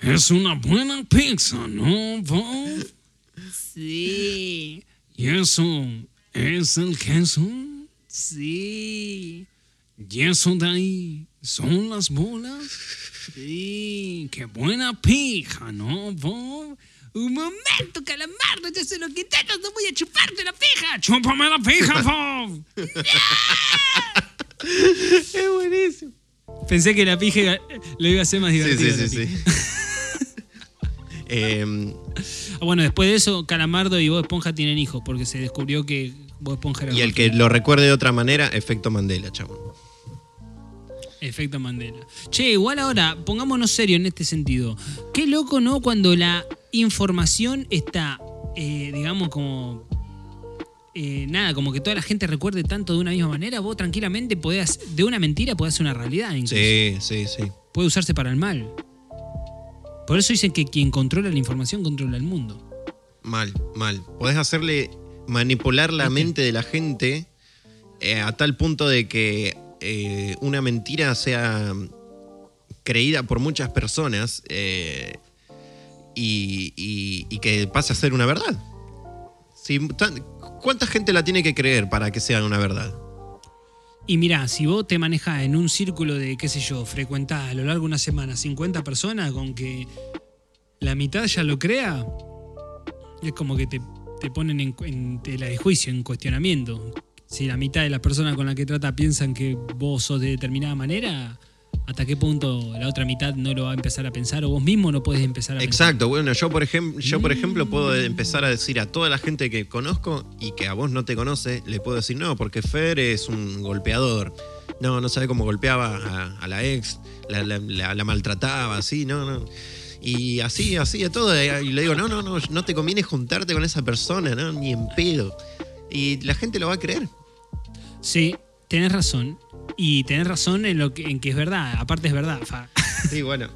Speaker 4: Es una buena pizza, ¿no, Bob? Sí. ¿Y eso es el queso? Sí. ¿Y eso de ahí son las bolas? Sí. Qué buena pija, ¿no, Bob? Un momento, calamardo, yo sé lo que intentas, no voy a chuparte la pija. ¡Chúpame la pija, Bob!
Speaker 3: Es buenísimo.
Speaker 4: Pensé que la pija lo iba a hacer más
Speaker 3: Sí,
Speaker 4: divertido.
Speaker 3: sí, sí, sí. Em,
Speaker 4: Ah, Bueno, después de eso, Calamardo y Bob Esponja tienen hijos, porque se descubrió que Bob Esponja era
Speaker 3: y el que lo recuerde de otra manera, efecto Mandela, chabón.
Speaker 4: Efecto Mandela. Che, igual ahora, pongámonos serio en este sentido. Qué loco, ¿no? Cuando la información está, eh, digamos, como... eh, nada, como que toda la gente recuerde tanto de una misma manera, vos tranquilamente podés, de una mentira podés hacer una realidad incluso.
Speaker 3: Sí, sí, sí.
Speaker 4: Puede usarse para el mal. Por eso dicen que quien controla la información controla el mundo.
Speaker 3: Mal, mal. Podés hacerle manipular la mente de la gente eh, a tal punto de que eh, una mentira sea creída por muchas personas eh, y, que pase a ser una verdad. Si tan- ¿Cuánta gente la tiene que creer para que sea una verdad?
Speaker 4: Y mirá, si vos te manejás en un círculo de, qué sé yo, frecuentás a lo largo de una semana 50 personas, con que la mitad ya lo crea, es como que te, te ponen en, en tela de juicio, en cuestionamiento. Si la mitad de las personas con las que trata piensan que vos sos de determinada manera, ¿hasta qué punto la otra mitad no lo va a empezar a pensar? O vos mismo no puedes empezar a pensar.
Speaker 3: Exacto, bueno, yo por, ejemplo, yo por ejemplo puedo empezar a decir a toda la gente que conozco y que a vos no te conoce, le puedo decir, no, porque Fer es un golpeador. No, no sabe cómo golpeaba a, a la ex, la, la- la- la maltrataba, así, no, no. Y así, así de todo. Y le digo, no, no, no, no te conviene juntarte con esa persona, ¿no? Ni en pedo. Y la gente lo va a creer.
Speaker 4: Sí, tenés razón. Y tenés razón en, lo que, en que es verdad. Aparte es verdad. Fa.
Speaker 3: Sí, bueno.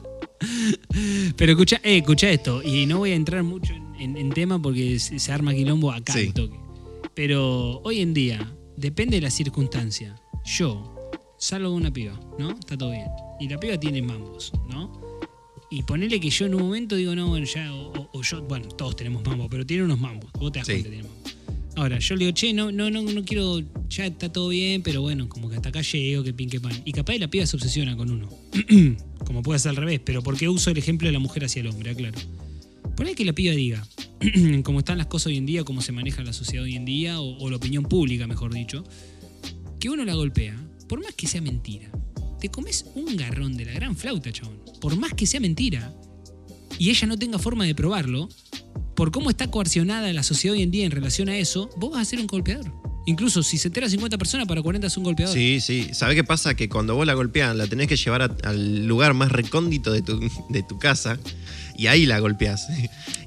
Speaker 4: Pero escucha, eh, escucha esto, y no voy a entrar mucho en, en- en tema porque se, se arma quilombo acá
Speaker 3: Sí.
Speaker 4: toque. Pero hoy en día, depende de la circunstancia. Yo salgo de una piba, ¿no? Está todo bien. Y la piba tiene mambos, ¿no? Y ponele que yo en un momento digo, no, bueno, ya, o, o- o yo, bueno, todos tenemos mambos, pero tiene unos mambos. Vos te das
Speaker 3: Sí.
Speaker 4: cuenta que tiene mambos. Ahora, yo le digo, che, no, no, no, no quiero, ya está todo bien, pero bueno, como que hasta acá llego, que pin, que pan. Y capaz la piba se obsesiona con uno. como puede ser al revés, pero porque uso el ejemplo de la mujer hacia el hombre, claro. Por ahí que la piba diga, como están las cosas hoy en día, cómo se maneja la sociedad hoy en día, o, o la opinión pública, mejor dicho, que uno la golpea, por más que sea mentira, te comes un garrón de la gran flauta, chabón. Por más que sea mentira, y ella no tenga forma de probarlo, por cómo está coercionada la sociedad hoy en día en relación a eso, vos vas a ser un golpeador. Incluso si se entera 50 personas, para 40 es un golpeador.
Speaker 3: Sí, sí. ¿Sabés qué pasa? Que cuando vos la golpeas, la tenés que llevar a- al lugar más recóndito de tu, de tu casa y ahí la golpeás.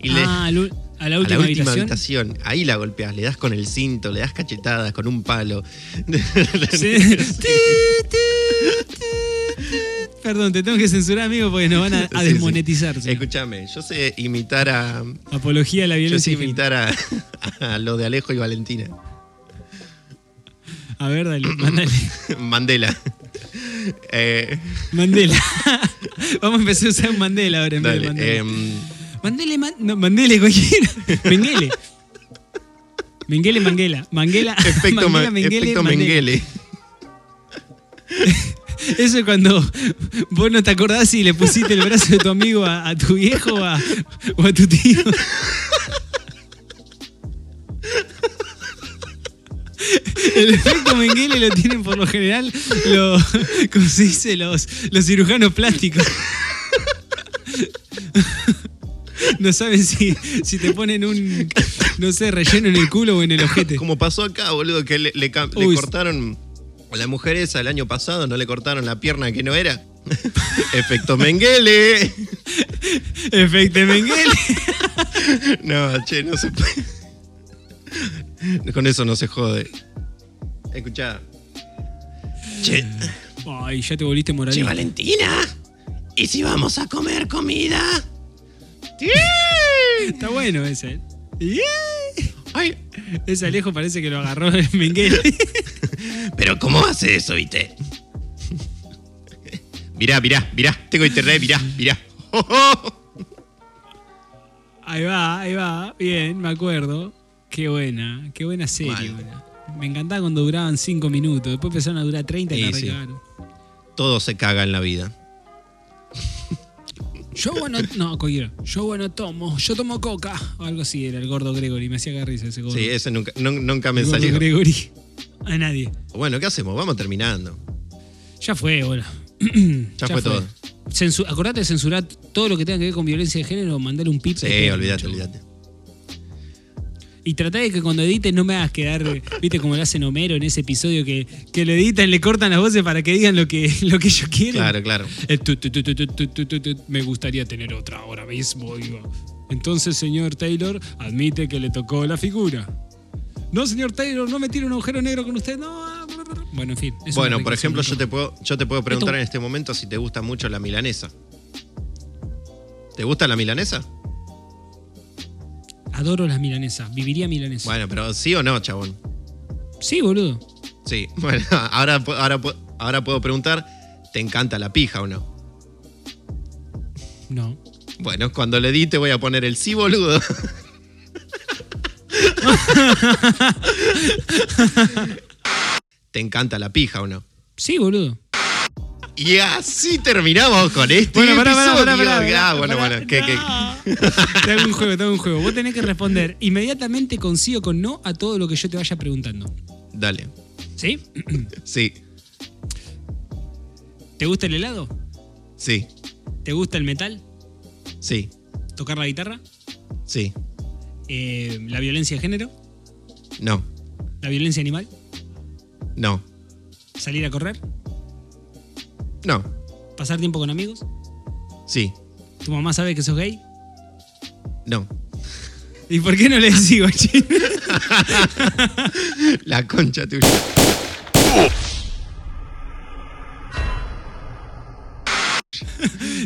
Speaker 3: Y
Speaker 4: ah, a la
Speaker 3: a
Speaker 4: última,
Speaker 3: la última
Speaker 4: habitación.
Speaker 3: habitación. ahí la golpeás, le das con el cinto, le das cachetadas con un palo.
Speaker 4: Sí. Perdón, te tengo que censurar, amigo, porque nos van a, a
Speaker 3: Sí,
Speaker 4: desmonetizar. sí.
Speaker 3: Escúchame, yo sé imitar a.
Speaker 4: Apología a la
Speaker 3: Yo sé
Speaker 4: violencia.
Speaker 3: imitar a, a lo de Alejo y Valentina.
Speaker 4: A ver, dale, mandale.
Speaker 3: Mandela. Eh,
Speaker 4: Mandela. Vamos a empezar a usar Mandela ahora en vez de
Speaker 3: dale.
Speaker 4: Mandela.
Speaker 3: em,
Speaker 4: Mandele, man- no, Mandele, cualquiera. Menguele. Menguele, Manguela. Manguela.
Speaker 3: efecto
Speaker 4: Manguela,
Speaker 3: Ma-
Speaker 4: Menguele,
Speaker 3: efecto
Speaker 4: Mandela.
Speaker 3: Mengele.
Speaker 4: Eso es cuando vos no te acordás si le pusiste el brazo de tu amigo a, a tu viejo o a, o a tu tío. El efecto Mengele lo tienen por lo general los, ¿cómo se dice? Los, los cirujanos plásticos. No saben si, si te ponen un, no sé, relleno en el culo o en el ojete.
Speaker 3: Como pasó acá, boludo, que le, le cortaron la mujer esa el año pasado, no le cortaron la pierna que no era. Efecto Mengele.
Speaker 4: Efecto Mengele.
Speaker 3: No, che, no se puede. Con eso no se jode. Escuchá. Che,
Speaker 4: Ay, ya te volviste
Speaker 3: che,
Speaker 4: moralista.
Speaker 3: Valentina. ¿Y si vamos a comer comida?
Speaker 4: Está bueno ese.
Speaker 3: Ay,
Speaker 4: Ese Alejo parece que lo agarró el Mengele.
Speaker 3: Pero ¿cómo hace eso, viste? Mirá, mirá, mirá. Tengo internet, mirá, mirá.
Speaker 4: Ahí va, ahí va. Bien, me acuerdo. Qué buena, qué buena serie. Buena. Me encantaba cuando duraban 5 minutos. Después empezaron a durar 30 y
Speaker 3: Sí,
Speaker 4: la
Speaker 3: sí. Todo se caga en la vida.
Speaker 4: Yo bueno, no, cualquiera. Yo bueno tomo, yo tomo coca. O algo así era el gordo Gregory. Me hacía risa ese gordo.
Speaker 3: Sí, ese nunca, nun- nunca me
Speaker 4: El gordo
Speaker 3: salió.
Speaker 4: Gregory a nadie.
Speaker 3: Bueno, ¿qué hacemos? Vamos terminando.
Speaker 4: Ya fue, bueno.
Speaker 3: ya, fue, todo.
Speaker 4: Acordate de censurar todo lo que tenga que ver con violencia de género, mandar un pit.
Speaker 3: Sí, olvídate, olvídate.
Speaker 4: Y tratá de que cuando edites no me hagas quedar, viste como lo hacen Homero en ese episodio que, que lo editan, le cortan las voces para que digan lo que, lo que ellos quieren.
Speaker 3: Claro, claro.
Speaker 4: Me gustaría tener otra ahora mismo. Entonces, señor Taylor, admite que le tocó la figura. No, señor Taylor, no me tire un agujero negro con usted. No. ah. Bueno, en fin.
Speaker 3: Bueno, por ejemplo, yo te puedo, yo te puedo preguntar en este momento si te gusta mucho la milanesa. ¿Te gusta la milanesa?
Speaker 4: Adoro las milanesas. Viviría milanesa.
Speaker 3: Bueno, pero sí o no, chabón.
Speaker 4: Sí, boludo.
Speaker 3: Sí, bueno, ahora, ahora, ahora puedo preguntar, ¿te encanta la pija o no?
Speaker 4: No.
Speaker 3: Bueno, cuando le di te voy a poner el sí, boludo. ¿Te encanta la pija o no?
Speaker 4: Sí, boludo.
Speaker 3: Y así terminamos con este
Speaker 4: Bueno, pará, pará,
Speaker 3: episodio.
Speaker 4: pará, pará, pará,
Speaker 3: Ah, bueno,
Speaker 4: pará.
Speaker 3: bueno, ¿qué, qué?
Speaker 4: Te hago un juego, te hago un juego. Vos tenés que responder inmediatamente con sí o con no a todo lo que yo te vaya preguntando.
Speaker 3: Dale.
Speaker 4: ¿Sí?
Speaker 3: Sí,
Speaker 4: ¿Te gusta el helado?
Speaker 3: sí,
Speaker 4: ¿Te gusta el metal?
Speaker 3: sí,
Speaker 4: ¿Tocar la guitarra?
Speaker 3: sí.
Speaker 4: Eh, ¿La violencia de género?
Speaker 3: No,
Speaker 4: ¿La violencia animal?
Speaker 3: no,
Speaker 4: ¿Salir a correr?
Speaker 3: no,
Speaker 4: ¿Pasar tiempo con amigos?
Speaker 3: sí,
Speaker 4: ¿Tu mamá sabe que sos gay?
Speaker 3: no.
Speaker 4: ¿Y por qué no le decís?
Speaker 3: La concha tuya.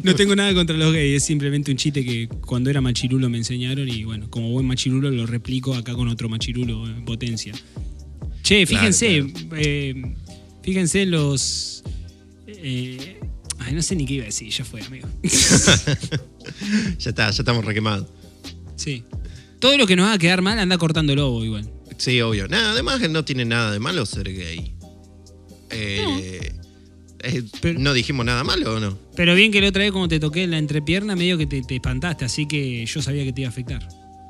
Speaker 4: No tengo nada contra los gays, es simplemente un chiste que cuando era machirulo me enseñaron y bueno, como buen machirulo lo replico acá con otro machirulo en potencia. Che,
Speaker 3: Claro,
Speaker 4: fíjense, eh, fíjense en los... eh, ay, no sé ni qué iba a decir, ya fue, amigo.
Speaker 3: Ya está, ya estamos requemados.
Speaker 4: sí. Todo lo que nos va a quedar mal anda cortando lobo igual.
Speaker 3: Sí, obvio. Nada, además no tiene nada de malo ser gay. Eh, eh,
Speaker 4: Pero-
Speaker 3: ¿No dijimos nada malo o no?
Speaker 4: Pero bien que la otra vez cuando te toqué la entrepierna medio que te, te espantaste, así que yo sabía que te iba a afectar.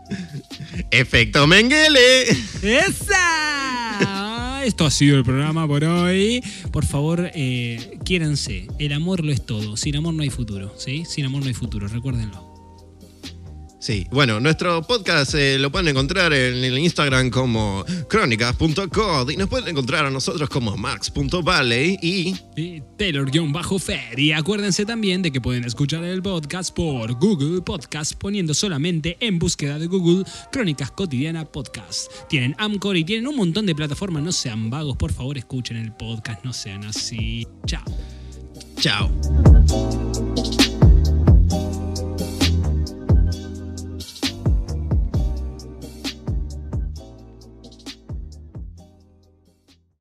Speaker 3: Efecto Mengele.
Speaker 4: ¡Esa! Esto ha sido el programa por hoy. Por favor, eh, quiéranse. El amor lo es todo. Sin amor no hay futuro. ¿sí? Sin amor no hay futuro, recuérdenlo.
Speaker 3: Sí, bueno, nuestro podcast eh, lo pueden encontrar en el Instagram como crónicas.cod y nos pueden encontrar a nosotros como max.valley y
Speaker 4: Y Taylor-Fer. Y acuérdense también de que pueden escuchar el podcast por Google Podcast poniendo solamente en búsqueda de Google Crónicas Cotidiana Podcast. Tienen Amcor y tienen un montón de plataformas. No sean vagos, por favor, escuchen el podcast. No sean así. Chao.
Speaker 3: chao.